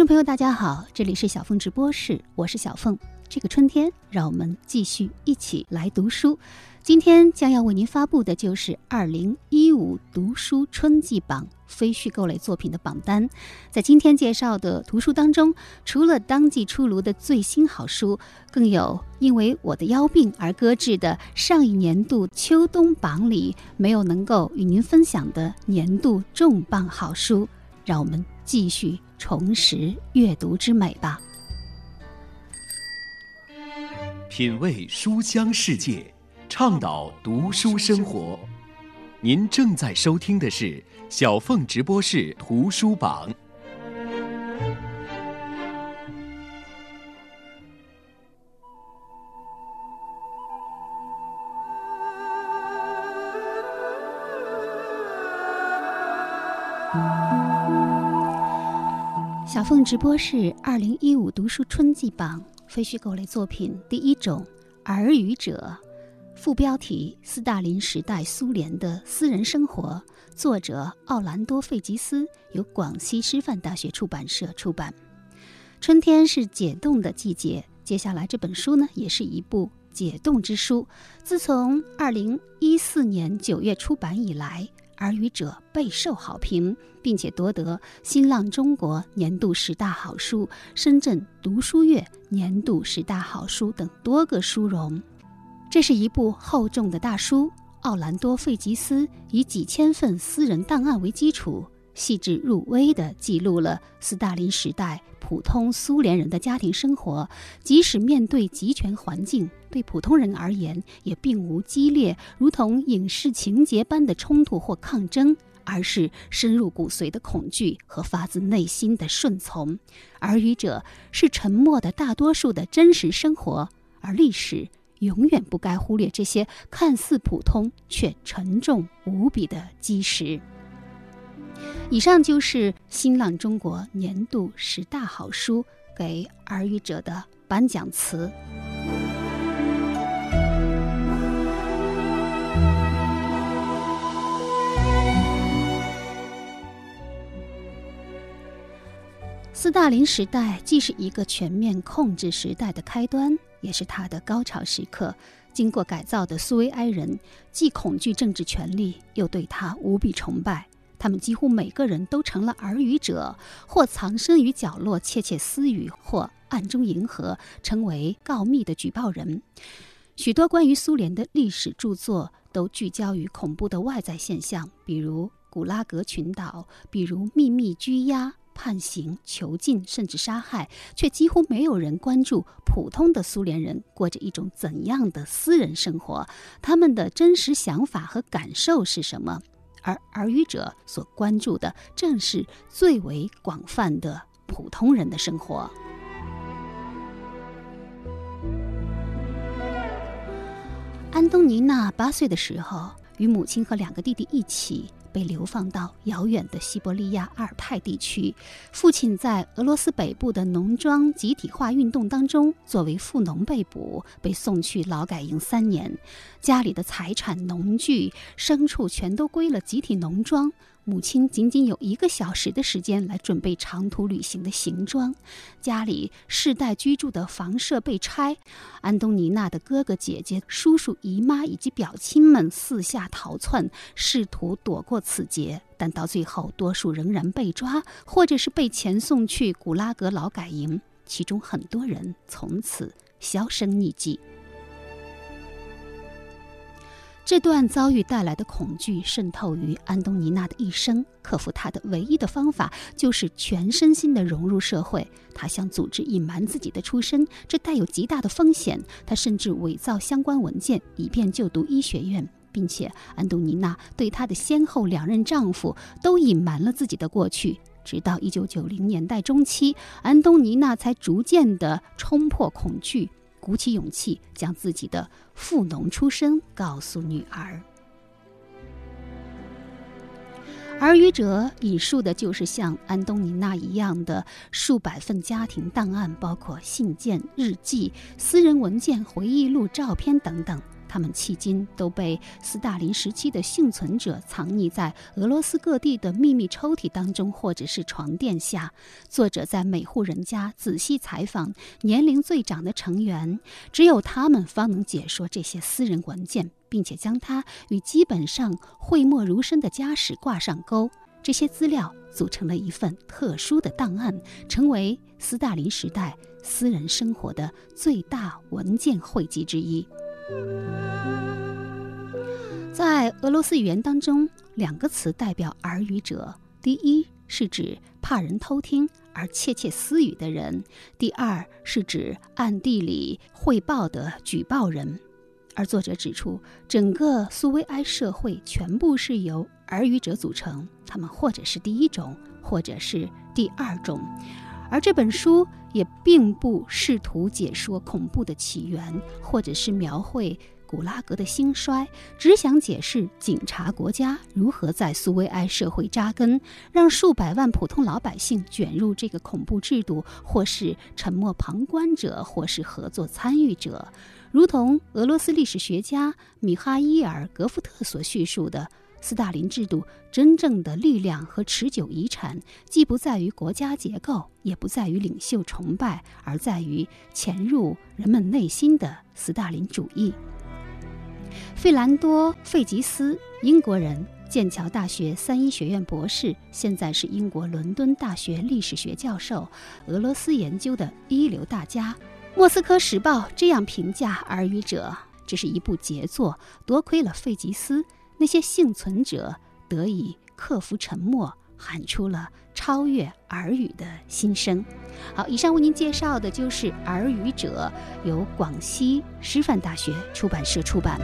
众朋友，大家好，这里是小凤直播室，我是小凤。这个春天，让我们继续一起来读书。今天将要为您发布的就是二零一五读书春季榜非虚构类作品的榜单。在今天介绍的图书当中，除了当季出炉的最新好书，更有因为我的腰病而搁置的上一年度秋冬榜里没有能够与您分享的年度重磅好书。让我们继续。重拾阅读之美吧，品味书香世界，倡导读书生活。您正在收听的是小凤直播室图书榜。直播室二零一五读书春季榜非虚构类作品第一种耳语者，副标题：斯大林时代苏联的私人生活，作者奥兰多·费吉斯，由广西师范大学出版社出版。春天是解冻的季节，接下来这本书呢，也是一部解冻之书。自从二零一四年九月出版以来。耳语者备受好评，并且夺得新浪中国年度十大好书、深圳读书月年度十大好书等多个殊荣。这是一部厚重的大书。奥兰多·费吉斯以几千份私人档案为基础，细致入微地记录了斯大林时代普通苏联人的家庭生活，即使面对集权环境。对普通人而言，也并无激烈如同影视情节般的冲突或抗争，而是深入骨髓的恐惧和发自内心的顺从。而语者是沉默的大多数的真实生活，而历史永远不该忽略这些看似普通却沉重无比的基石。以上就是新浪中国年度十大好书给耳语者的颁奖词。斯大林时代既是一个全面控制时代的开端，也是他的高潮时刻。经过改造的苏维埃人既恐惧政治权力，又对他无比崇拜。他们几乎每个人都成了耳语者，或藏身于角落窃窃私语，或暗中迎合，成为告密的举报人。许多关于苏联的历史著作都聚焦于恐怖的外在现象，比如古拉格群岛，比如秘密拘押。判刑、囚禁，甚至杀害，却几乎没有人关注普通的苏联人过着一种怎样的私人生活，他们的真实想法和感受是什么。而耳语者所关注的，正是最为广泛的普通人的生活。安东尼娜八岁的时候，与母亲和两个弟弟一起。被流放到遥远的西伯利亚阿尔泰地区，父亲在俄罗斯北部的农庄集体化运动当中作为富农被捕，被送去劳改营三年，家里的财产、农具、牲畜全都归了集体农庄。母亲仅仅有一个小时的时间来准备长途旅行的行装，家里世代居住的房舍被拆，安东尼娜的哥哥姐姐、叔叔姨妈以及表亲们四下逃窜，试图躲过此劫，但到最后，多数仍然被抓，或者是被遣送去古拉格劳改营，其中很多人从此销声匿迹。这段遭遇带来的恐惧渗透于安东尼娜的一生。克服她的唯一的方法就是全身心地融入社会。她向组织隐瞒自己的出身，这带有极大的风险。她甚至伪造相关文件，以便就读医学院，并且安东尼娜对她的先后两任丈夫都隐瞒了自己的过去。直到1990年代中期，安东尼娜才逐渐地冲破恐惧。鼓起勇气，将自己的富农出身告诉女儿。耳语者引述的就是像安东尼娜一样的数百份家庭档案，包括信件、日记、私人文件、回忆录、照片等等。他们迄今都被斯大林时期的幸存者藏匿在俄罗斯各地的秘密抽屉当中，或者是床垫下。作者在每户人家仔细采访年龄最长的成员，只有他们方能解说这些私人文件，并且将它与基本上讳莫如深的家史挂上钩。这些资料组成了一份特殊的档案，成为斯大林时代私人生活的最大文件汇集之一。在俄罗斯语言当中，两个词代表耳语者：第一是指怕人偷听而窃窃私语的人；第二是指暗地里汇报的举报人。而作者指出，整个苏维埃社会全部是由耳语者组成，他们或者是第一种，或者是第二种。而这本书也并不试图解说恐怖的起源，或者是描绘古拉格的兴衰，只想解释警察国家如何在苏维埃社会扎根，让数百万普通老百姓卷入这个恐怖制度，或是沉默旁观者，或是合作参与者。如同俄罗斯历史学家米哈伊尔·格夫特所叙述的。斯大林制度真正的力量和持久遗产，既不在于国家结构，也不在于领袖崇拜，而在于潜入人们内心的斯大林主义。费兰多·费吉斯，英国人，剑桥大学三一学院博士，现在是英国伦敦大学历史学教授，俄罗斯研究的一流大家。《莫斯科时报》这样评价《耳语者》：这是一部杰作，多亏了费吉斯。那些幸存者得以克服沉默，喊出了超越耳语的心声。好，以上为您介绍的就是《耳语者》，由广西师范大学出版社出版。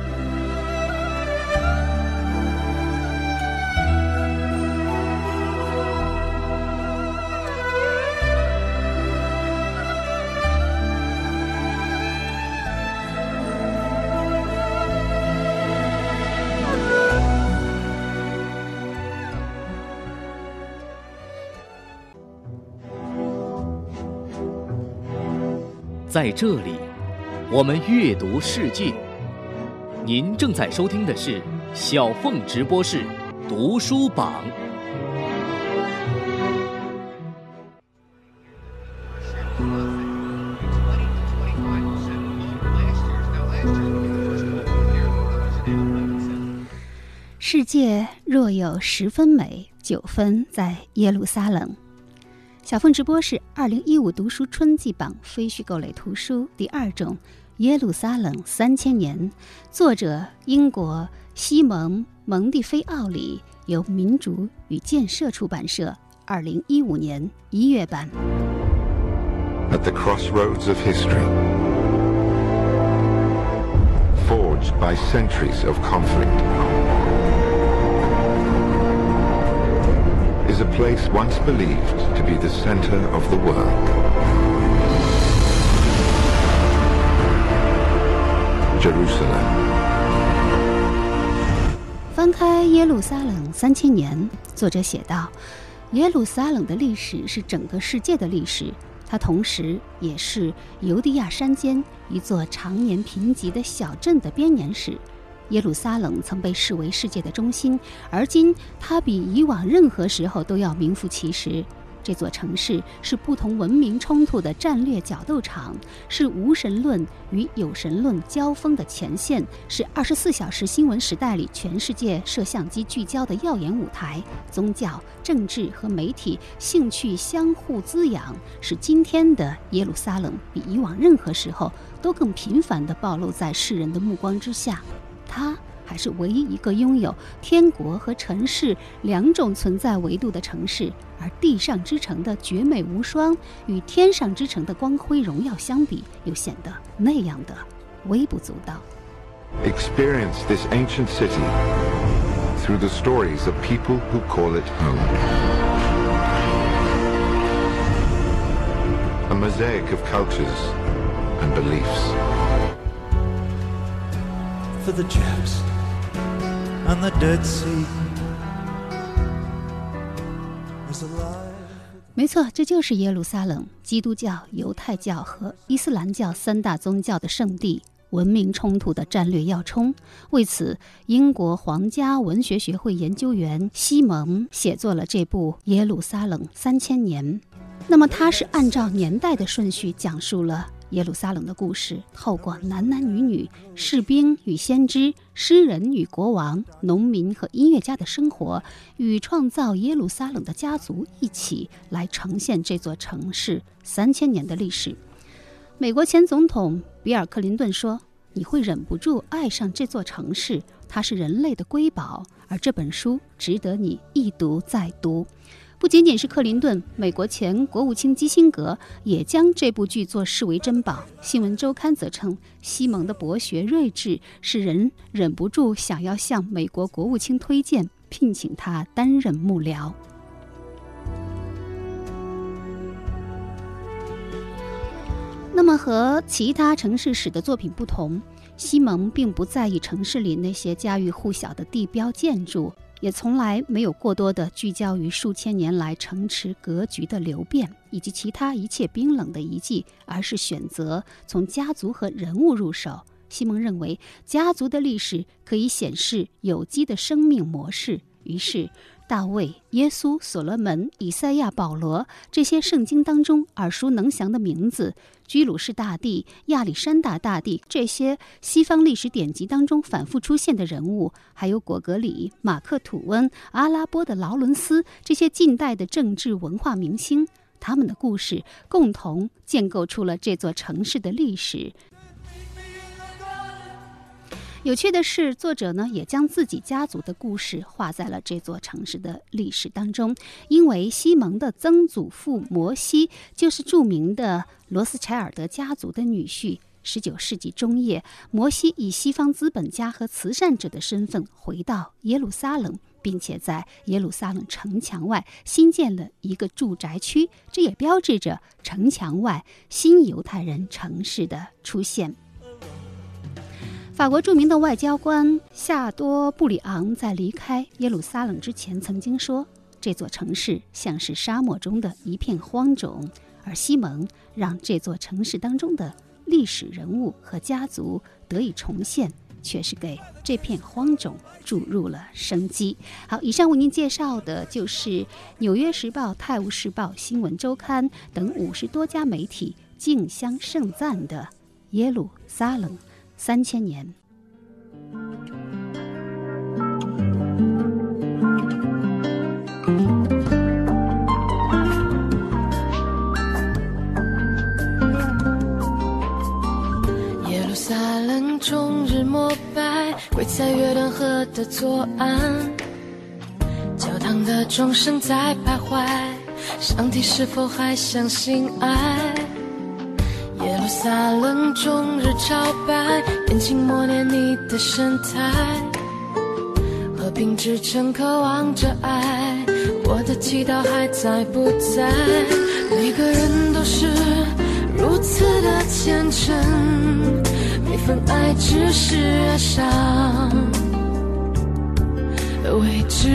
在这里，我们阅读世界。您正在收听的是小凤直播室读书榜。世界若有十分美，九分在耶路撒冷。小凤直播是二零一五读书春季榜非虚构类图书第二种《耶路撒冷三千年》，作者英国西蒙蒙蒂菲奥里，由民主与建设出版社二零一五年一月版。At the crossroads of history, forged by centuries of conflict. Is a place once believed to be the center of the world. Jerusalem. 翻开《耶路撒冷三千年》，作者写道：“耶路撒冷的历史是整个世界的历史，它同时也是犹地亚山间一座常年贫瘠的小镇的编年史。”耶路撒冷曾被视为世界的中心，而今它比以往任何时候都要名副其实。这座城市是不同文明冲突的战略角斗场，是无神论与有神论交锋的前线，是二十四小时新闻时代里全世界摄像机聚焦的耀眼舞台。宗教、政治和媒体兴趣相互滋养，使今天的耶路撒冷比以往任何时候都更频繁地暴露在世人的目光之下。它还是唯一一个拥有天国和尘世两种存在维度的城市，而地上之城的绝美无双与天上之城的光辉荣耀相比，又显得那样的微不足道。Experience this ancient city through the stories of people who call it home. A mosaic of cultures and beliefs. For the Japs and the Dead Sea 没错，这就是耶路撒冷，基督教、犹太教和伊斯兰教三大宗教的圣地。文明冲突的战略要冲。为此，英国皇家文学学会研究员西蒙写作了这部《耶路撒冷三千年》。那么，他是按照年代的顺序讲述了。耶路撒冷的故事，透过男男女女、士兵与先知、诗人与国王、农民和音乐家的生活，与创造耶路撒冷的家族一起来呈现这座城市三千年的历史。美国前总统比尔·克林顿说：“你会忍不住爱上这座城市，它是人类的瑰宝，而这本书值得你一读再读。”不仅仅是克林顿，美国前国务卿基辛格也将这部剧作视为珍宝。新闻周刊则称，西蒙的博学睿智使人忍不住想要向美国国务卿推荐，聘请他担任幕僚。那么，和其他城市史的作品不同，西蒙并不在意城市里那些家喻户晓的地标建筑。也从来没有过多的聚焦于数千年来城池格局的流变以及其他一切冰冷的遗迹，而是选择从家族和人物入手。西蒙认为，家族的历史可以显示有机的生命模式，于是。大卫、耶稣、所罗门、以赛亚、保罗，这些圣经当中耳熟能详的名字；居鲁士大帝、亚历山大大帝，这些西方历史典籍当中反复出现的人物，还有果戈里、马克吐温、阿拉伯的劳伦斯，这些近代的政治文化明星，他们的故事共同建构出了这座城市的历史。有趣的是，作者呢也将自己家族的故事画在了这座城市的历史当中。因为西蒙的曾祖父摩西就是著名的罗斯柴尔德家族的女婿。十九世纪中叶，摩西以西方资本家和慈善者的身份回到耶路撒冷，并且在耶路撒冷城墙外新建了一个住宅区，这也标志着城墙外新犹太人城市的出现。法国著名的外交官夏多布里昂在离开耶路撒冷之前曾经说：“这座城市像是沙漠中的一片荒冢。”而西蒙让这座城市当中的历史人物和家族得以重现，却是给这片荒冢注入了生机。好，以上为您介绍的就是《纽约时报》《泰晤士报》《新闻周刊》等五十多家媒体竞相盛赞的耶路撒冷。三千年。耶路撒冷终日膜拜，跪在约旦河的左岸，教堂的钟声在徘徊，上帝是否还相信爱？耶路撒冷终日朝拜，眼睛默念你的神态。和平之城渴望着爱，我的祈祷还在不在？每个人都是如此的虔诚，每份爱只是爱上未知。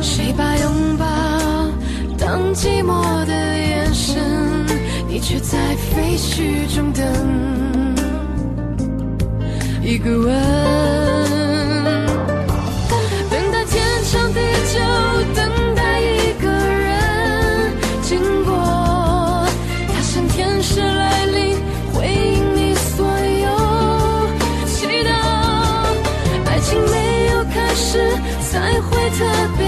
谁把拥抱当寂寞的眼神？你却在废墟中等。一个吻，等待天长地久，等待一个人。经过，他像天使来临，回应你所有祈祷。爱情没有开始，才会特别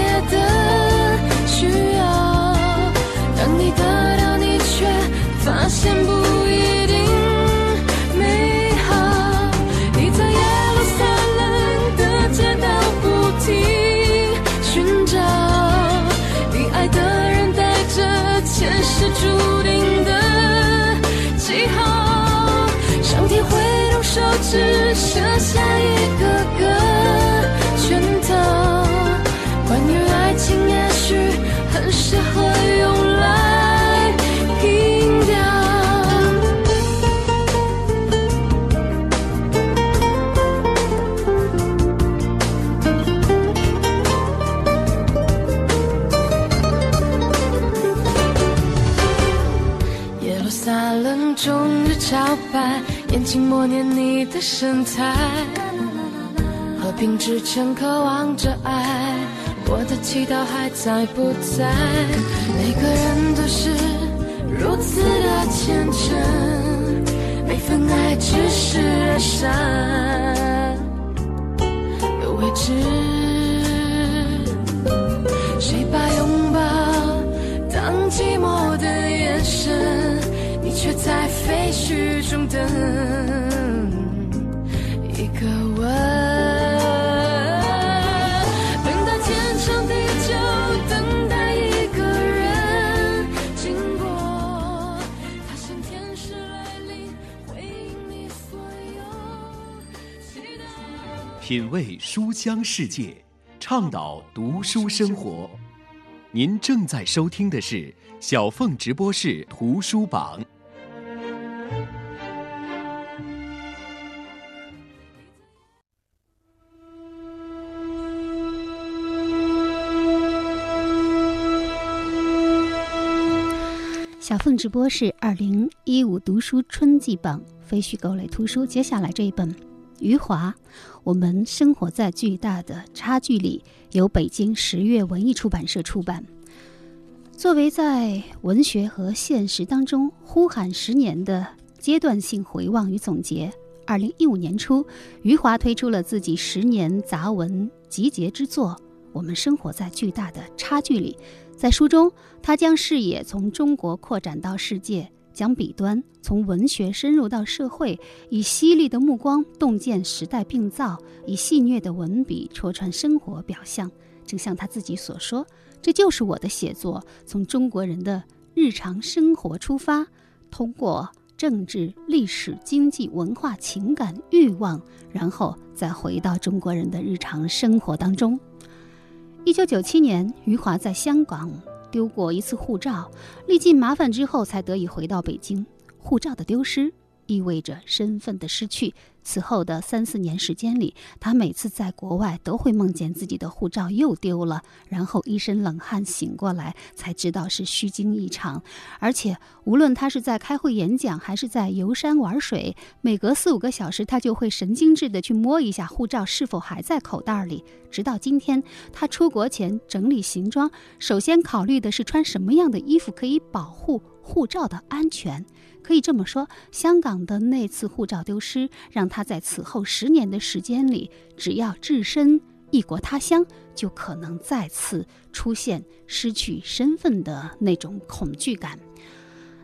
默念你的神态。和平之城渴望着爱，我的祈祷还在不在？每个人都是如此的虔诚，每份爱只是人山的位置。谁把拥抱当寂寞的眼神？却在废墟中等一个吻，等待天长地久，等待一个人经过，他像天使来临，回应你所有期待。品味书香世界，倡导读书生活。您正在收听的是小凤直播室图书榜。邓直播是二零一五读书春季榜非虚构类图书，接下来这一本《余华》，我们生活在巨大的差距里，由北京十月文艺出版社出版。作为在文学和现实当中呼喊十年的阶段性回望与总结，二零一五年初，余华推出了自己十年杂文集结之作《我们生活在巨大的差距里》。在书中，他将视野从中国扩展到世界，将笔端从文学深入到社会，以犀利的目光洞见时代病灶，以戏谑的文笔戳穿生活表象。正像他自己所说：“这就是我的写作，从中国人的日常生活出发，通过政治、历史、经济、文化、情感、欲望，然后再回到中国人的日常生活当中。”一九九七年，余华在香港丢过一次护照，历尽麻烦之后才得以回到北京。护照的丢失意味着身份的失去。此后的三四年时间里，他每次在国外都会梦见自己的护照又丢了，然后一身冷汗醒过来，才知道是虚惊一场。而且，无论他是在开会演讲，还是在游山玩水，每隔四五个小时，他就会神经质地去摸一下护照是否还在口袋里。直到今天，他出国前整理行装，首先考虑的是穿什么样的衣服可以保护护照的安全。可以这么说，香港的那次护照丢失，让他在此后十年的时间里，只要置身异国他乡，就可能再次出现失去身份的那种恐惧感。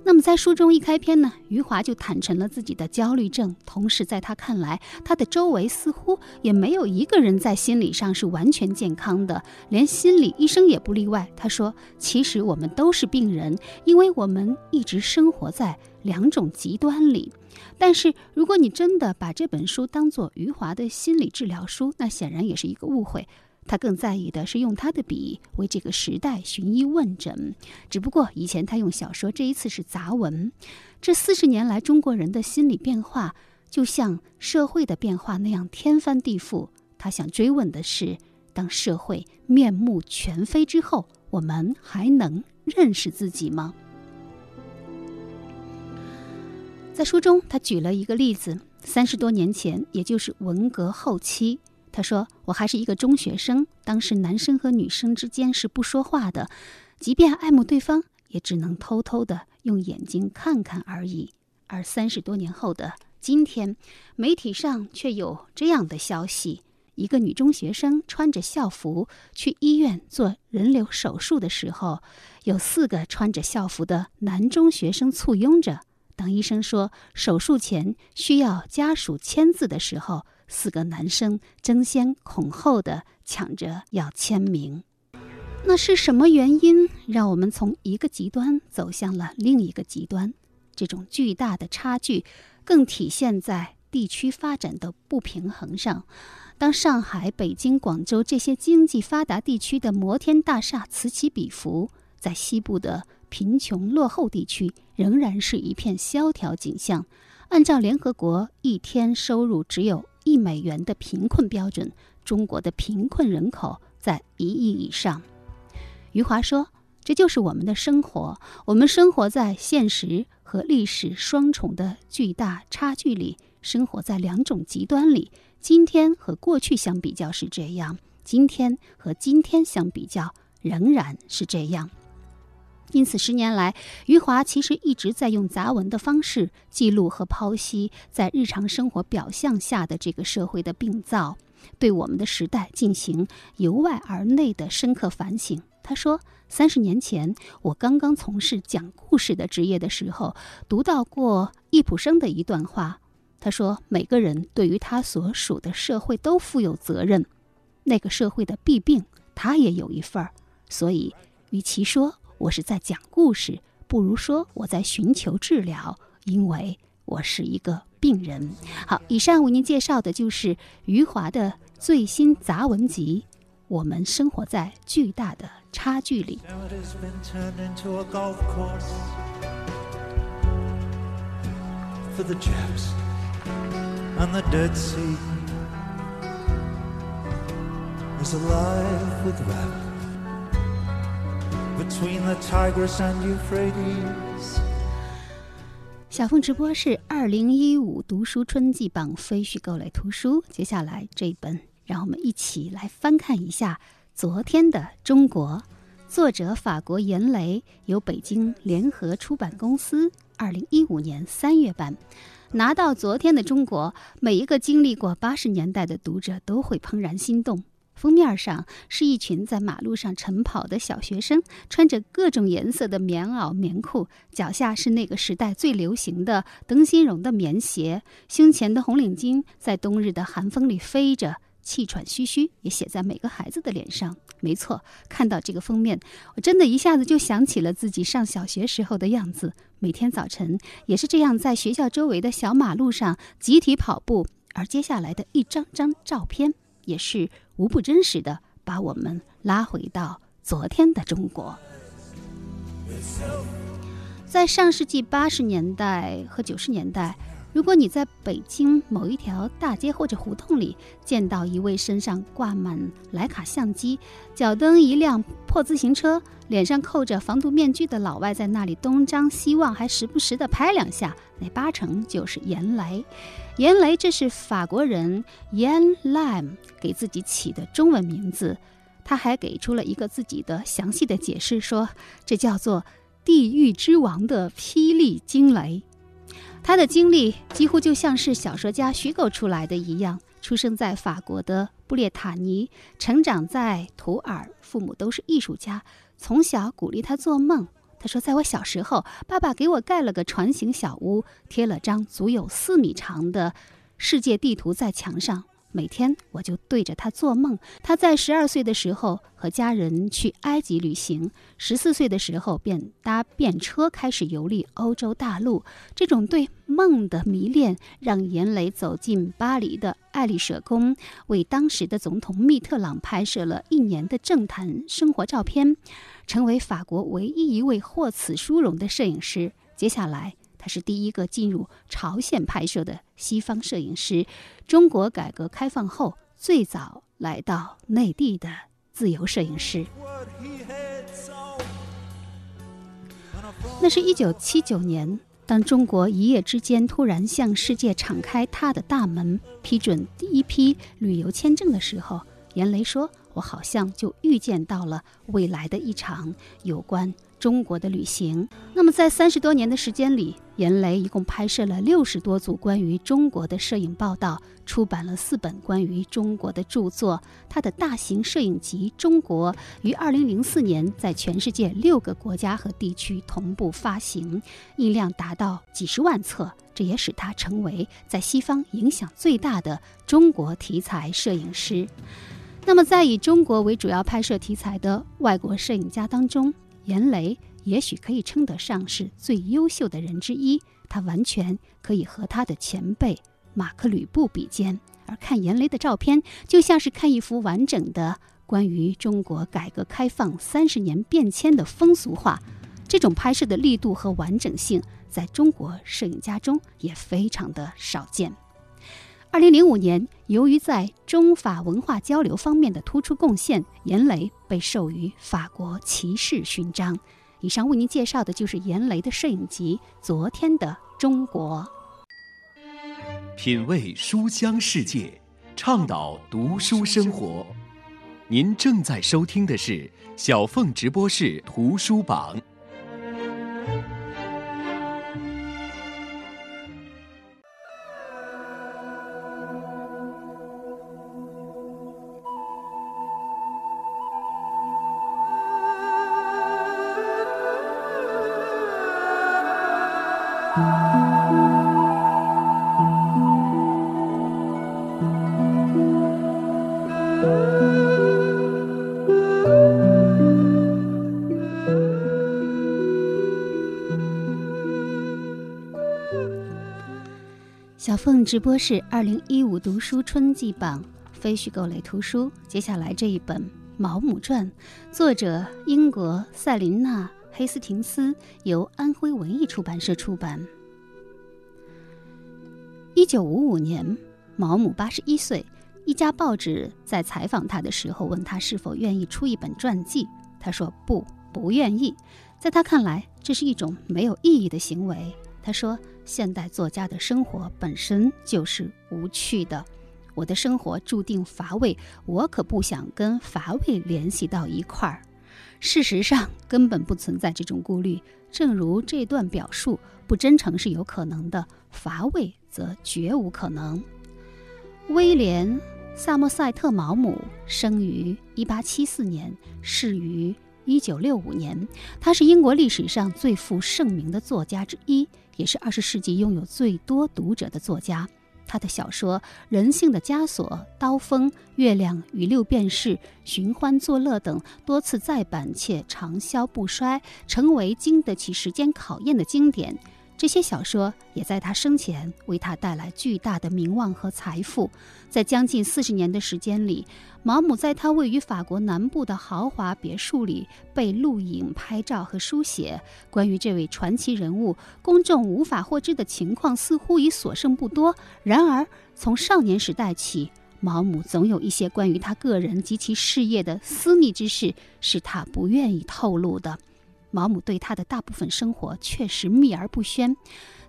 那么，在书中一开篇呢，余华就坦诚了自己的焦虑症。同时，在他看来，他的周围似乎也没有一个人在心理上是完全健康的，连心理医生也不例外。他说：“其实我们都是病人，因为我们一直生活在两种极端里。”但是，如果你真的把这本书当做余华的心理治疗书，那显然也是一个误会。他更在意的是用他的笔为这个时代寻医问诊。只不过以前他用小说，这一次是杂文。这四十年来，中国人的心理变化就像社会的变化那样天翻地覆。他想追问的是：当社会面目全非之后，我们还能认识自己吗？在书中，他举了一个例子：三十多年前，也就是文革后期。他说：“我还是一个中学生，当时男生和女生之间是不说话的，即便爱慕对方，也只能偷偷的用眼睛看看而已。而三十多年后的今天，媒体上却有这样的消息：一个女中学生穿着校服去医院做人流手术的时候，有四个穿着校服的男中学生簇拥着。当医生说手术前需要家属签字的时候。”四个男生争先恐后的抢着要签名，那是什么原因让我们从一个极端走向了另一个极端？这种巨大的差距，更体现在地区发展的不平衡上。当上海、北京、广州这些经济发达地区的摩天大厦此起彼伏，在西部的贫穷落后地区，仍然是一片萧条景象。按照联合国一天收入只有。一美元的贫困标准，中国的贫困人口在一亿以上。余华说：“这就是我们的生活，我们生活在现实。”和历史双重的巨大差距里，生活在两种极端里。今天和过去相比较是这样，今天和今天相比较仍然是这样。因此，十年来，余华其实一直在用杂文的方式记录和剖析在日常生活表象下的这个社会的病灶，对我们的时代进行由外而内的深刻反省。他说：“三十年前，我刚刚从事讲故事的职业的时候，读到过易卜生的一段话。他说，每个人对于他所属的社会都负有责任，那个社会的弊病，他也有一份儿。所以，与其说……”我是在讲故事，不如说我在寻求治疗，因为我是一个病人。好，以上为您介绍的就是余华的最新杂文集《我们生活在巨大的差距里》。For the and the Dead Sea is alive with rats. Between the Tigris and Euphrates. 小凤直播室二零一五读书春季榜非虚构类图书，接下来这一本，让我们一起来翻看一下昨天的中国。作者法国严雷，由北京联合出版公司二零一五年三月版。拿到昨天的中国，每一个经历过八十年代的读者都会怦然心动。封面上是一群在马路上晨跑的小学生，穿着各种颜色的棉袄、棉裤，脚下是那个时代最流行的灯芯绒的棉鞋，胸前的红领巾在冬日的寒风里飞着，气喘吁吁，也写在每个孩子的脸上。没错，看到这个封面，我真的一下子就想起了自己上小学时候的样子，每天早晨也是这样，在学校周围的小马路上集体跑步，而接下来的一张张照片。也是无不真实的，把我们拉回到昨天的中国。在上世纪八十年代和九十年代，如果你在北京某一条大街或者胡同里见到一位身上挂满徕卡相机、脚蹬一辆破自行车、脸上扣着防毒面具的老外在那里东张西望，还时不时地拍两下，那八成就是严雷。严雷，这是法国人 Yan Lam 给自己起的中文名字。他还给出了一个自己的详细的解释，说这叫做“地狱之王”的霹雳惊雷。他的经历几乎就像是小说家虚构出来的一样。出生在法国的布列塔尼，成长在图尔，父母都是艺术家，从小鼓励他做梦。他说：“在我小时候，爸爸给我盖了个船形小屋，贴了张足有四米长的世界地图在墙上。每天我就对着它做梦。他在十二岁的时候和家人去埃及旅行，十四岁的时候便搭便车开始游历欧洲大陆。这种对梦的迷恋，让严雷走进巴黎的爱丽舍宫，为当时的总统密特朗拍摄了一年的政坛生活照片。”成为法国唯一一位获此殊荣的摄影师。接下来，他是第一个进入朝鲜拍摄的西方摄影师，中国改革开放后最早来到内地的自由摄影师。那是一九七九年，当中国一夜之间突然向世界敞开它的大门，批准第一批旅游签证的时候，严雷说。我好像就预见到了未来的一场有关中国的旅行。那么，在三十多年的时间里，严雷一共拍摄了六十多组关于中国的摄影报道，出版了四本关于中国的著作。他的大型摄影集《中国》于二零零四年在全世界六个国家和地区同步发行，印量达到几十万册，这也使他成为在西方影响最大的中国题材摄影师。那么，在以中国为主要拍摄题材的外国摄影家当中，严雷也许可以称得上是最优秀的人之一。他完全可以和他的前辈马克·吕布比肩。而看严雷的照片，就像是看一幅完整的关于中国改革开放三十年变迁的风俗画。这种拍摄的力度和完整性，在中国摄影家中也非常的少见。二零零五年，由于在中法文化交流方面的突出贡献，严雷被授予法国骑士勋章。以上为您介绍的就是严雷的摄影集《昨天的中国》。品味书香世界，倡导读书生活。您正在收听的是小凤直播室图书榜。凤直播室二零一五读书春季榜非虚构类图书，接下来这一本《毛姆传》，作者英国塞琳娜·黑斯廷斯，由安徽文艺出版社出版。一九五五年，毛姆八十一岁，一家报纸在采访他的时候问他是否愿意出一本传记，他说不，不愿意。在他看来，这是一种没有意义的行为。他说。现代作家的生活本身就是无趣的，我的生活注定乏味，我可不想跟乏味联系到一块儿。事实上，根本不存在这种顾虑。正如这段表述，不真诚是有可能的，乏味则绝无可能。威廉·萨默塞特·毛姆生于1874年，逝于1965年。他是英国历史上最负盛名的作家之一。也是二十世纪拥有最多读者的作家。他的小说《人性的枷锁》《刀锋》《月亮与六便士》《寻欢作乐》等多次再版且长销不衰，成为经得起时间考验的经典。这些小说也在他生前为他带来巨大的名望和财富。在将近四十年的时间里，毛姆在他位于法国南部的豪华别墅里被录影、拍照和书写。关于这位传奇人物，公众无法获知的情况似乎已所剩不多。然而，从少年时代起，毛姆总有一些关于他个人及其事业的私密之事是他不愿意透露的。毛姆对他的大部分生活确实秘而不宣。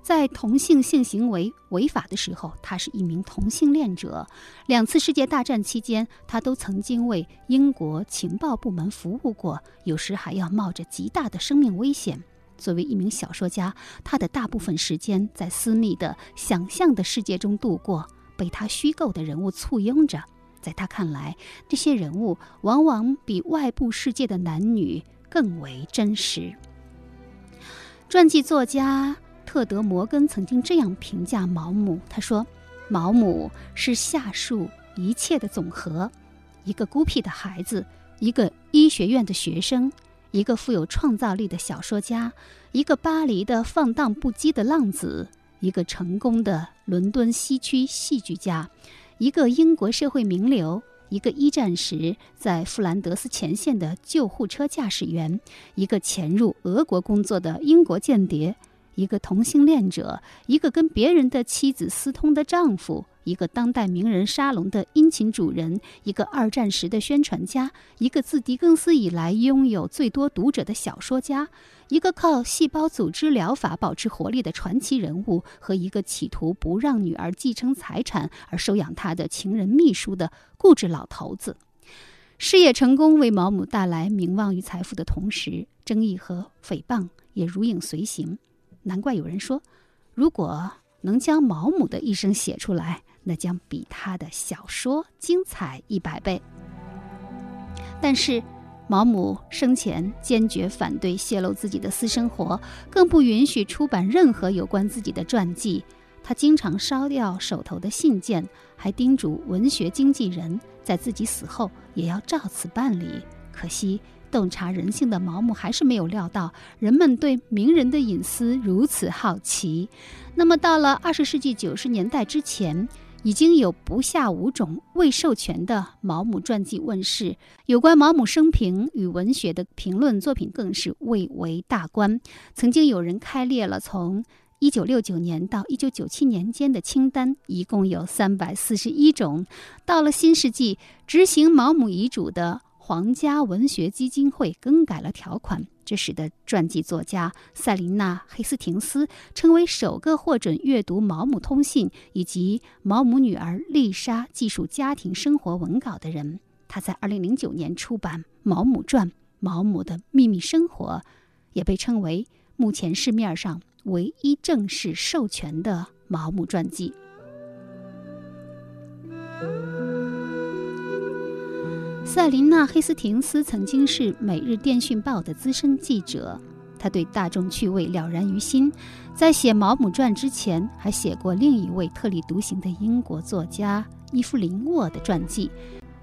在同性性行为违法的时候，他是一名同性恋者。两次世界大战期间，他都曾经为英国情报部门服务过，有时还要冒着极大的生命危险。作为一名小说家，他的大部分时间在私密的想象的世界中度过，被他虚构的人物簇拥着。在他看来，这些人物往往比外部世界的男女更为真实。传记作家。特德·摩根曾经这样评价毛姆：“他说，毛姆是下述一切的总和：一个孤僻的孩子，一个医学院的学生，一个富有创造力的小说家，一个巴黎的放荡不羁的浪子，一个成功的伦敦西区戏剧家，一个英国社会名流，一个一战时在富兰德斯前线的救护车驾驶员，一个潜入俄国工作的英国间谍。”一个同性恋者，一个跟别人的妻子私通的丈夫，一个当代名人沙龙的殷勤主人，一个二战时的宣传家，一个自狄更斯以来拥有最多读者的小说家，一个靠细胞组织疗法保持活力的传奇人物，和一个企图不让女儿继承财产而收养他的情人秘书的固执老头子。事业成功为毛姆带来名望与财富的同时，争议和诽谤也如影随形。难怪有人说，如果能将毛姆的一生写出来，那将比他的小说精彩一百倍。但是，毛姆生前坚决反对泄露自己的私生活，更不允许出版任何有关自己的传记。他经常烧掉手头的信件，还叮嘱文学经纪人在自己死后也要照此办理。可惜。洞察人性的毛姆还是没有料到人们对名人的隐私如此好奇。那么，到了二十世纪九十年代之前，已经有不下五种未授权的毛姆传记问世。有关毛姆生平与文学的评论作品更是蔚为大观。曾经有人开列了从一九六九年到一九九七年间的清单，一共有三百四十一种。到了新世纪，执行毛姆遗嘱的。皇家文学基金会更改了条款，这使得传记作家塞琳娜·黑斯廷斯成为首个获准阅读毛姆通信以及毛姆女儿丽莎记述家庭生活文稿的人。他在2009年出版《毛姆传：毛姆的秘密生活》，也被称为目前市面上唯一正式授权的毛姆传记。塞琳娜·黑斯廷斯曾经是《每日电讯报》的资深记者，他对大众趣味了然于心。在写《毛姆传》之前，还写过另一位特立独行的英国作家伊芙琳·沃的传记。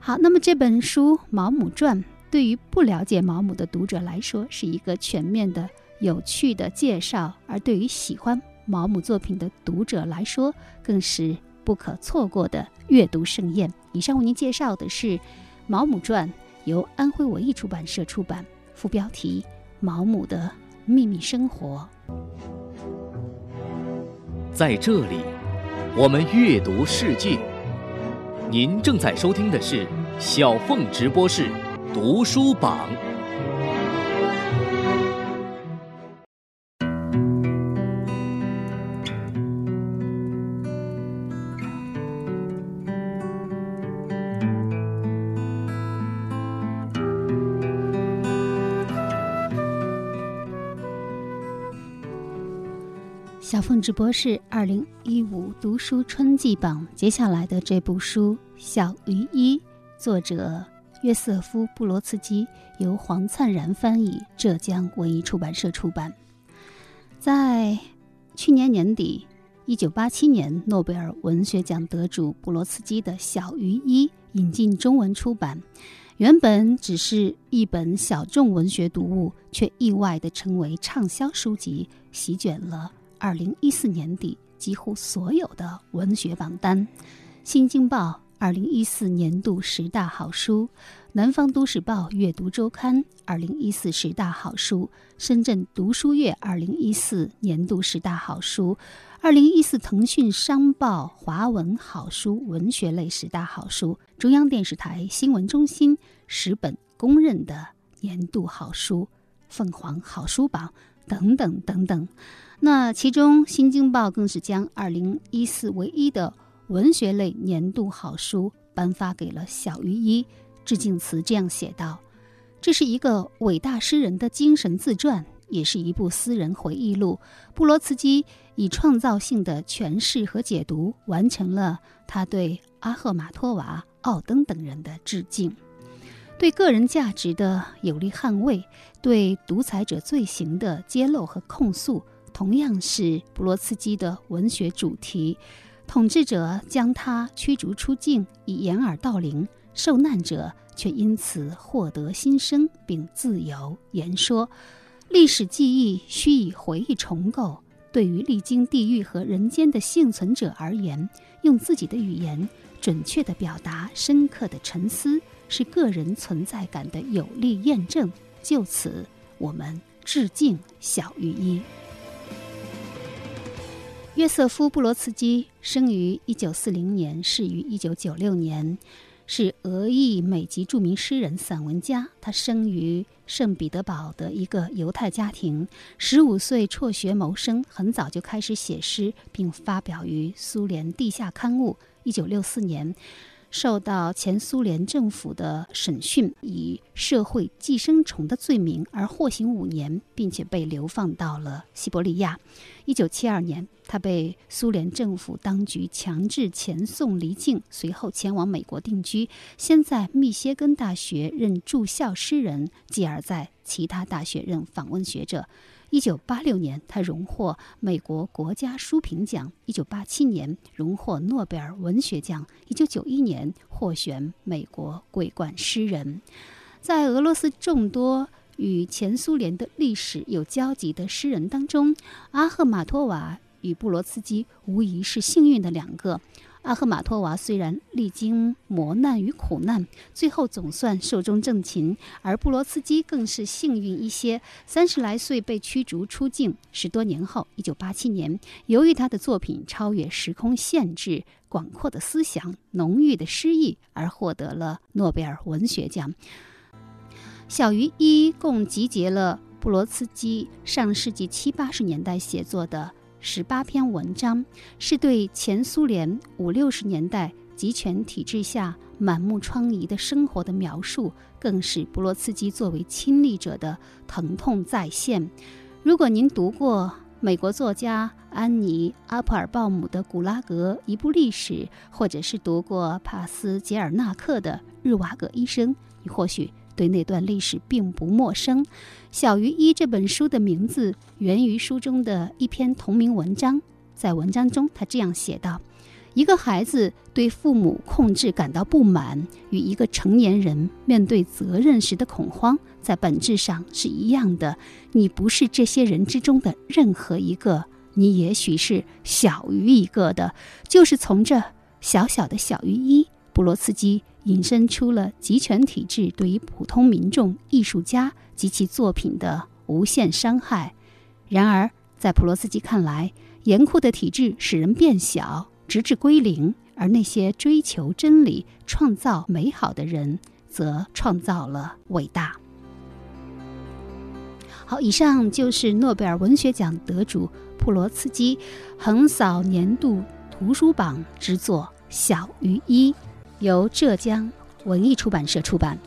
好，那么这本书《毛姆传》对于不了解毛姆的读者来说，是一个全面的、有趣的介绍；而对于喜欢毛姆作品的读者来说，更是不可错过的阅读盛宴。以上为您介绍的是。《毛姆传》由安徽文艺出版社出版，副标题《毛姆的秘密生活》。在这里，我们阅读世界。您正在收听的是小凤直播室读书榜。直播室二零一五读书春季榜，接下来的这部书《小鱼一》，作者约瑟夫·布罗茨基，由黄灿然翻译，浙江文艺出版社出版。在去年年底，一九八七年诺贝尔文学奖得主布罗茨基的《小鱼一》引进中文出版，原本只是一本小众文学读物，却意外的成为畅销书籍，席卷了。二零一四年底，几乎所有的文学榜单，《新京报》二零一四年度十大好书，《南方都市报》阅读周刊二零一四十大好书，《深圳读书月》二零一四年度十大好书，二零一四腾讯商报华文好书文学类十大好书，中央电视台新闻中心十本公认的年度好书，凤凰好书榜等等等等。那其中，《新京报》更是将二零一四唯一的文学类年度好书颁发给了小于一。致敬词这样写道：“这是一个伟大诗人的精神自传，也是一部私人回忆录。布罗茨基以创造性的诠释和解读，完成了他对阿赫马托娃、奥登等人的致敬，对个人价值的有力捍卫，对独裁者罪行的揭露和控诉。”同样是布罗茨基的文学主题，统治者将他驱逐出境以掩耳盗铃，受难者却因此获得新生并自由言说。历史记忆需以回忆重构。对于历经地狱和人间的幸存者而言，用自己的语言准确地表达深刻的沉思，是个人存在感的有力验证。就此，我们致敬小于一。约瑟夫·布罗茨基生于1940年，逝于1996年，是俄裔美籍著名诗人、散文家。他生于圣彼得堡的一个犹太家庭，十五岁辍学谋生，很早就开始写诗，并发表于苏联地下刊物。1964年。受到前苏联政府的审讯，以社会寄生虫的罪名而获刑五年，并且被流放到了西伯利亚。一九七二年，他被苏联政府当局强制遣送离境，随后前往美国定居，先在密歇根大学任住校诗人，继而在其他大学任访问学者。一九八六年，他荣获美国国家书评奖；一九八七年，荣获诺贝尔文学奖；一九九一年，获选美国桂冠诗人。在俄罗斯众多与前苏联的历史有交集的诗人当中，阿赫玛托娃与布罗茨基无疑是幸运的两个。阿赫玛托娃虽然历经磨难与苦难，最后总算寿终正寝，而布罗茨基更是幸运一些，三十来岁被驱逐出境。十多年后，一九八七年，由于他的作品超越时空限制、广阔的思想、浓郁的诗意，而获得了诺贝尔文学奖。小于一共集结了布罗茨基上世纪七八十年代写作的十八篇文章，是对前苏联五六十年代集权体制下满目疮痍的生活的描述，更是布罗茨基作为亲历者的疼痛再现。如果您读过美国作家安妮·阿普尔鲍姆的《古拉格：一部历史》，或者是读过帕斯捷尔纳克的《日瓦戈医生》，你或许。对那段历史并不陌生，《小于一》这本书的名字源于书中的一篇同名文章。在文章中，他这样写道：“一个孩子对父母控制感到不满，与一个成年人面对责任时的恐慌，在本质上是一样的。你不是这些人之中的任何一个，你也许是小于一个的，就是从这小小的小于一。”布罗茨基。引申出了集权体制对于普通民众、艺术家及其作品的无限伤害。然而，在普罗斯基看来，严酷的体制使人变小，直至归零；而那些追求真理、创造美好的人，则创造了伟大。好，以上就是诺贝尔文学奖得主普罗茨基横扫年度图书榜之作《小于一》。由浙江文艺出版社出版。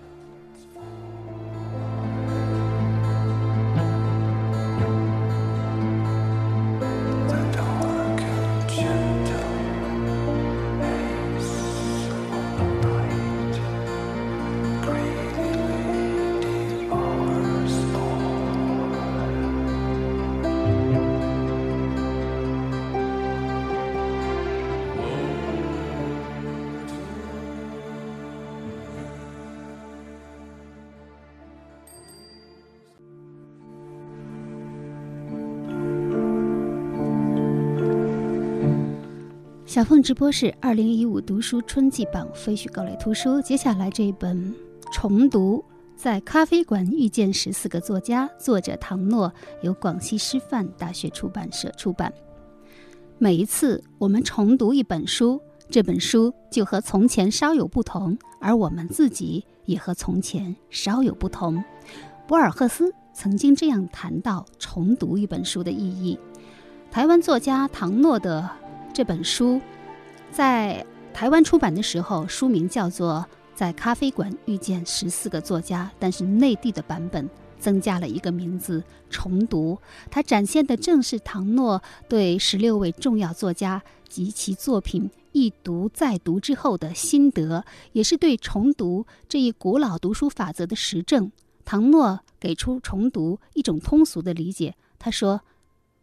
小凤直播室二零一五读书春季榜非虚构类图书，接下来这一本重读在咖啡馆遇见十四个作家，作者唐诺，由广西师范大学出版社出版。每一次我们重读一本书，这本书就和从前稍有不同，而我们自己也和从前稍有不同。博尔赫斯曾经这样谈到重读一本书的意义。台湾作家唐诺的。这本书在台湾出版的时候，书名叫做《在咖啡馆遇见十四个作家》，但是内地的版本增加了一个名字“重读”。它展现的正是唐诺对十六位重要作家及其作品一读再读之后的心得，也是对重读这一古老读书法则的实证。唐诺给出重读一种通俗的理解，他说。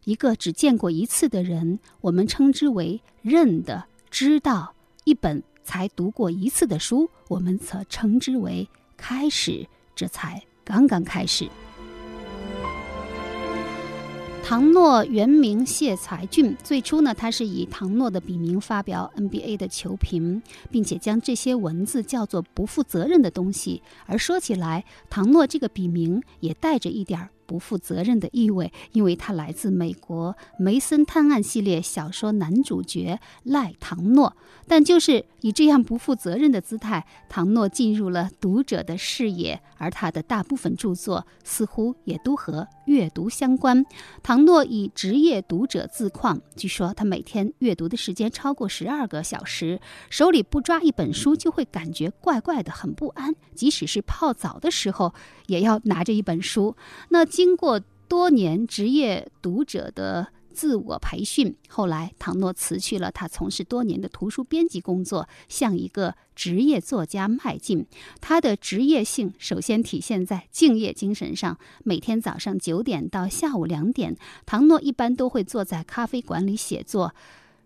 一个只见过一次的人，我们称之为认的知道；一本才读过一次的书，我们则称之为开始。这才刚刚开始。唐诺原名谢才俊，最初呢，他是以唐诺的笔名发表 NBA 的球评，并且将这些文字叫做不负责任的东西。而说起来，唐诺这个笔名也带着一点儿。不负责任的意味，因为他来自美国《梅森探案》系列小说男主角赖唐诺。但就是以这样不负责任的姿态，唐诺进入了读者的视野，而他的大部分著作似乎也都和阅读相关。唐诺以职业读者自况，据说他每天阅读的时间超过十二个小时，手里不抓一本书就会感觉怪怪的，很不安。即使是泡澡的时候，也要拿着一本书。那经过多年职业读者的。自我培训。后来，唐诺辞去了他从事多年的图书编辑工作，向一个职业作家迈进。他的职业性首先体现在敬业精神上。每天早上九点到下午两点，唐诺一般都会坐在咖啡馆里写作。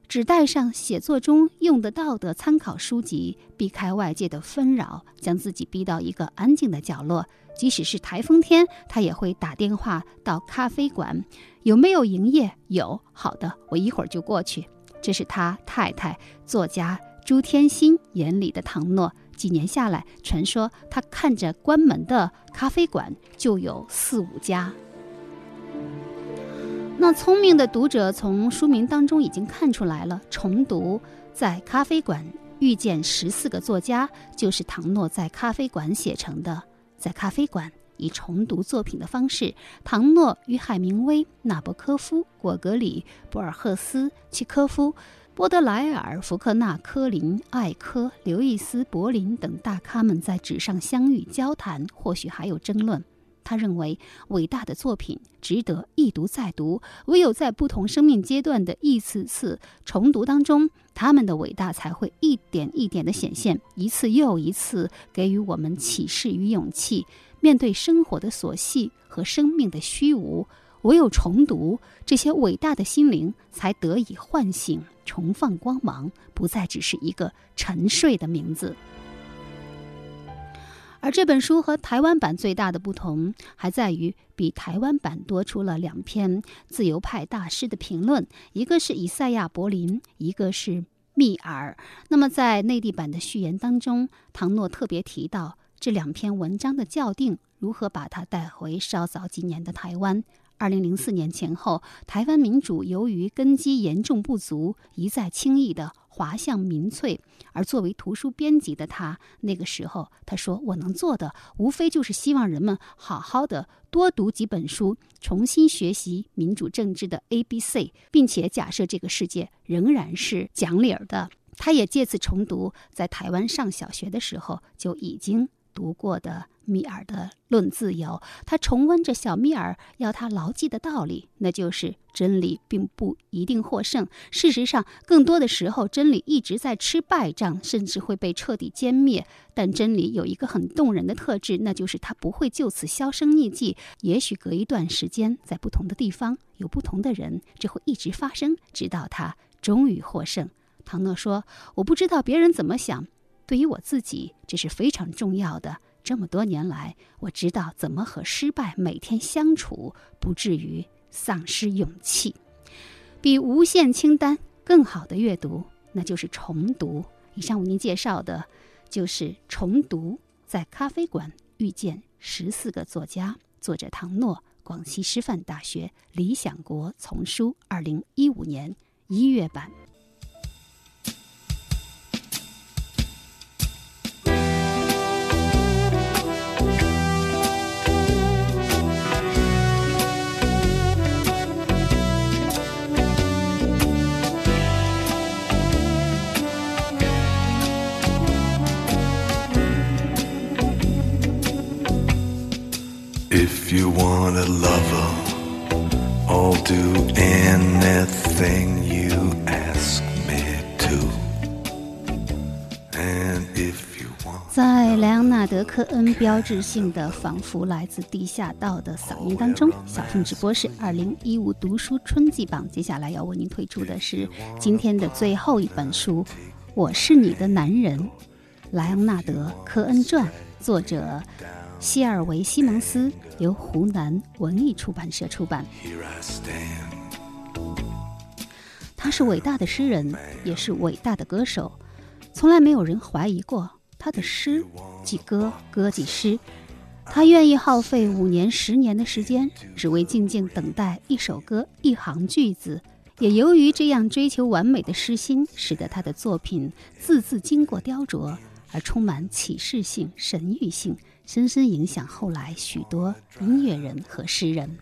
只带上写作中用得到的参考书籍，避开外界的纷扰，将自己逼到一个安静的角落。即使是台风天，他也会打电话到咖啡馆，有没有营业？有，好的，我一会儿就过去。这是他太太作家朱天心眼里的唐诺。几年下来，传说他看着关门的咖啡馆就有四五家。那聪明的读者从书名当中已经看出来了，重读在咖啡馆遇见十四个作家，就是唐诺在咖啡馆写成的。在咖啡馆以重读作品的方式，唐诺与海明威、纳博科夫、果戈里、博尔赫斯、契科夫、波德莱尔、福克纳、科林、艾科、刘易斯、柏林等大咖们在纸上相遇交谈，或许还有争论。他认为，伟大的作品值得一读再读，唯有在不同生命阶段的一次次重读当中，他们的伟大才会一点一点的显现，一次又一次给予我们启示与勇气。面对生活的琐细和生命的虚无，唯有重读，这些伟大的心灵才得以唤醒、重放光芒，不再只是一个沉睡的名字。而这本书和台湾版最大的不同，还在于比台湾版多出了两篇自由派大师的评论，一个是以赛亚·柏林，一个是密尔。那么在内地版的序言当中，唐诺特别提到这两篇文章的校订，如何把它带回稍早几年的台湾。二零零四年前后，台湾民主由于根基严重不足，一再轻易的滑向民粹。而作为图书编辑的他，那个时候他说：“我能做的，无非就是希望人们好好的多读几本书，重新学习民主政治的 A B C，并且假设这个世界仍然是讲理儿的。”他也借此重读在台湾上小学的时候就已经读过的。米尔的《论自由》，他重温着小米尔要他牢记的道理，那就是真理并不一定获胜。事实上，更多的时候，真理一直在吃败仗，甚至会被彻底歼灭。但真理有一个很动人的特质，那就是它不会就此销声匿迹。也许隔一段时间，在不同的地方有不同的人，这会一直发生，直到它终于获胜。唐诺说：“我不知道别人怎么想，对于我自己，这是非常重要的。”这么多年来，我知道怎么和失败每天相处，不至于丧失勇气。比无限清单更好的阅读，那就是重读。以上为您介绍的，就是重读在咖啡馆遇见十四个作家，作者唐诺，广西师范大学理想国丛书，二零一五年一月版。Want a lover, I'll do anything you ask me to. And if you want 在莱昂纳德·科恩标志性的、仿佛来自地下道的嗓音当中，小凤直播室二零一五读书春季榜，接下来要为您推出的是今天的最后一本书《我是你的男人》，莱昂纳德·科恩传，作者希尔维·西蒙斯，由湖南文艺出版社出版。他是伟大的诗人，也是伟大的歌手，从来没有人怀疑过他的诗即歌，歌即诗。他愿意耗费五年、十年的时间，只为静静等待一首歌、一行句子。也由于这样追求完美的诗心，使得他的作品字字经过雕琢，而充满启示性、神谕性，深深影响后来许多音乐人和诗人。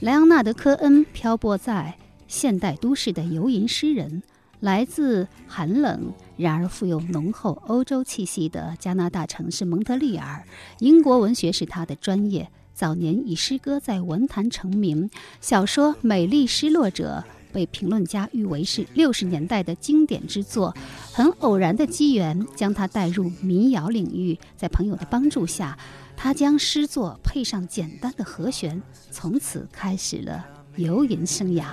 莱昂纳德·科恩漂泊在现代都市的游吟诗人，来自寒冷然而富有浓厚欧洲气息的加拿大城市蒙特利尔。英国文学是他的专业，早年以诗歌在文坛成名，小说《美丽失落者》被评论家誉为是六十年代的经典之作。很偶然的机缘将他带入民谣领域，在朋友的帮助下，他将诗作配上简单的和弦，从此开始了游吟生涯。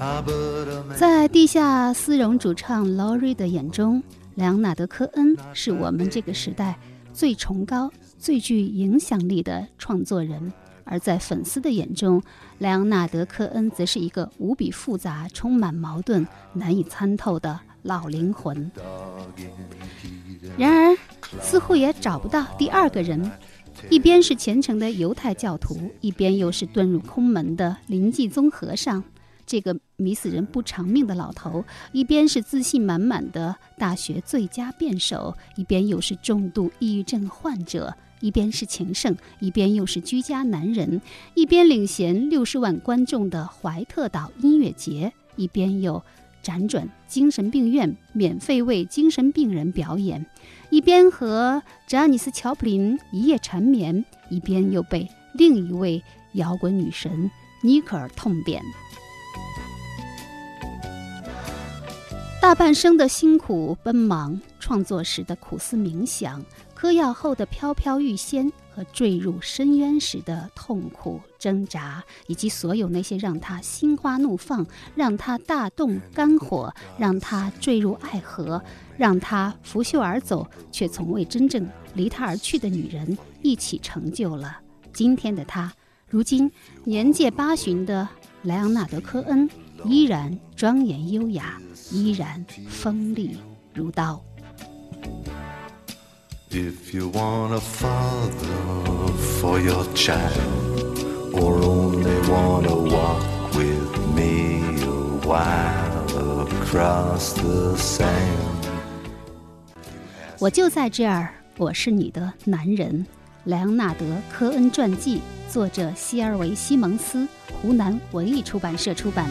Ah, 在地下丝绒主唱 Laurie 的眼中，莱昂纳德·科恩是我们这个时代最崇高、最具影响力的创作人；而在粉丝的眼中，莱昂纳德·科恩则是一个无比复杂、充满矛盾、难以参透的老灵魂。然而，似乎也找不到第二个人。一边是虔诚的犹太教徒，一边又是遁入空门的临济宗和尚。这个迷死人不偿命的老头，一边是自信满满的大学最佳辩手，一边又是重度抑郁症患者。一边是情圣，一边又是居家男人；一边领衔六十万观众的怀特岛音乐节，一边又辗转精神病院，免费为精神病人表演；一边和扎尼斯·乔普林一夜缠绵，一边又被另一位摇滚女神尼克尔痛扁。大半生的辛苦奔忙，创作时的苦思冥想。嗑药后的飘飘欲仙和坠入深渊时的痛苦挣扎，以及所有那些让他心花怒放、让他大动肝火、让他坠入爱河、让他拂袖而走却从未真正离他而去的女人，一起成就了今天的他。如今年届八旬的莱昂纳德·科恩依然庄严优雅，依然锋利如刀。If you want a father for your child, or only want to walk with me a while across the sand. 我就在这儿，我是你的男人。莱昂纳德·科恩传记，作者希尔维·西蒙斯，湖南文艺出版社出版。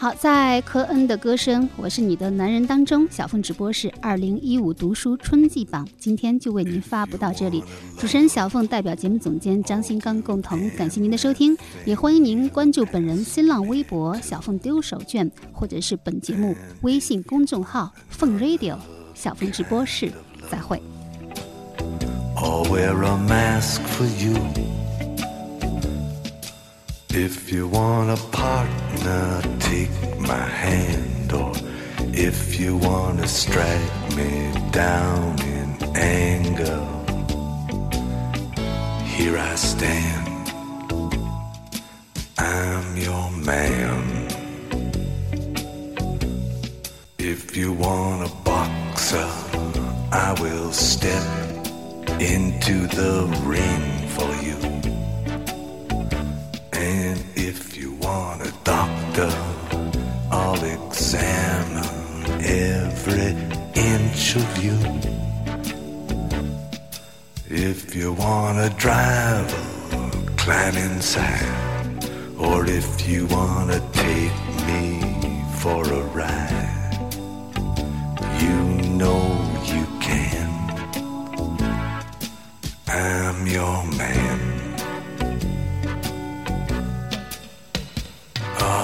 好，在科恩的歌声《我是你的男人》当中，小凤直播室二零一五读书春季榜今天就为您发布到这里。主持人小凤代表节目总监张新刚共同感谢您的收听，也欢迎您关注本人新浪微博“小凤丢手绢”或者是本节目微信公众号“凤 radio” 小凤直播室。再会。If you want a partner, take my hand. Or if you want to strike me down in anger, here I stand. I'm your man. If you want a boxer, I will step into the ring for you. And if you want a doctor, I'll examine every inch of you. If you want a driver, climb inside. Or if you want to take me for a ride, you know you can. I'm your man.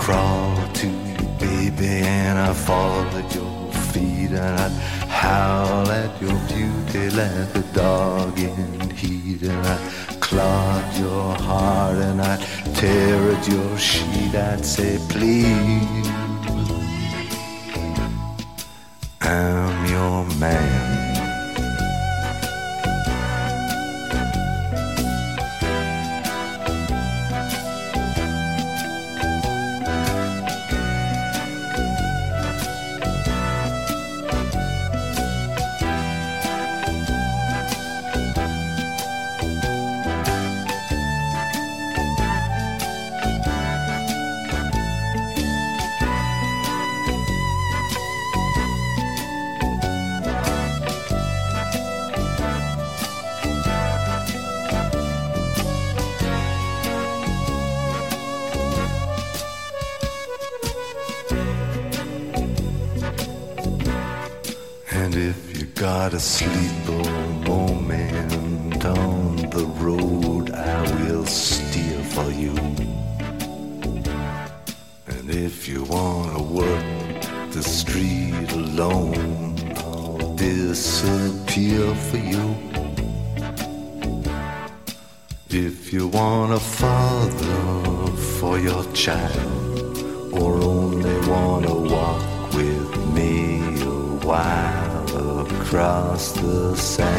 crawl to you, baby, and I'd fall at your feet, and I'd howl at your beauty like a dog in heat, and I'd clog your heart, and I'd tear at your sheet. I'd say, please, I'm your man. You got a moment on the road, I will steer for you. And if you wanna work the street alone, I'll disappear for you. If you want a father for your child, across the sand,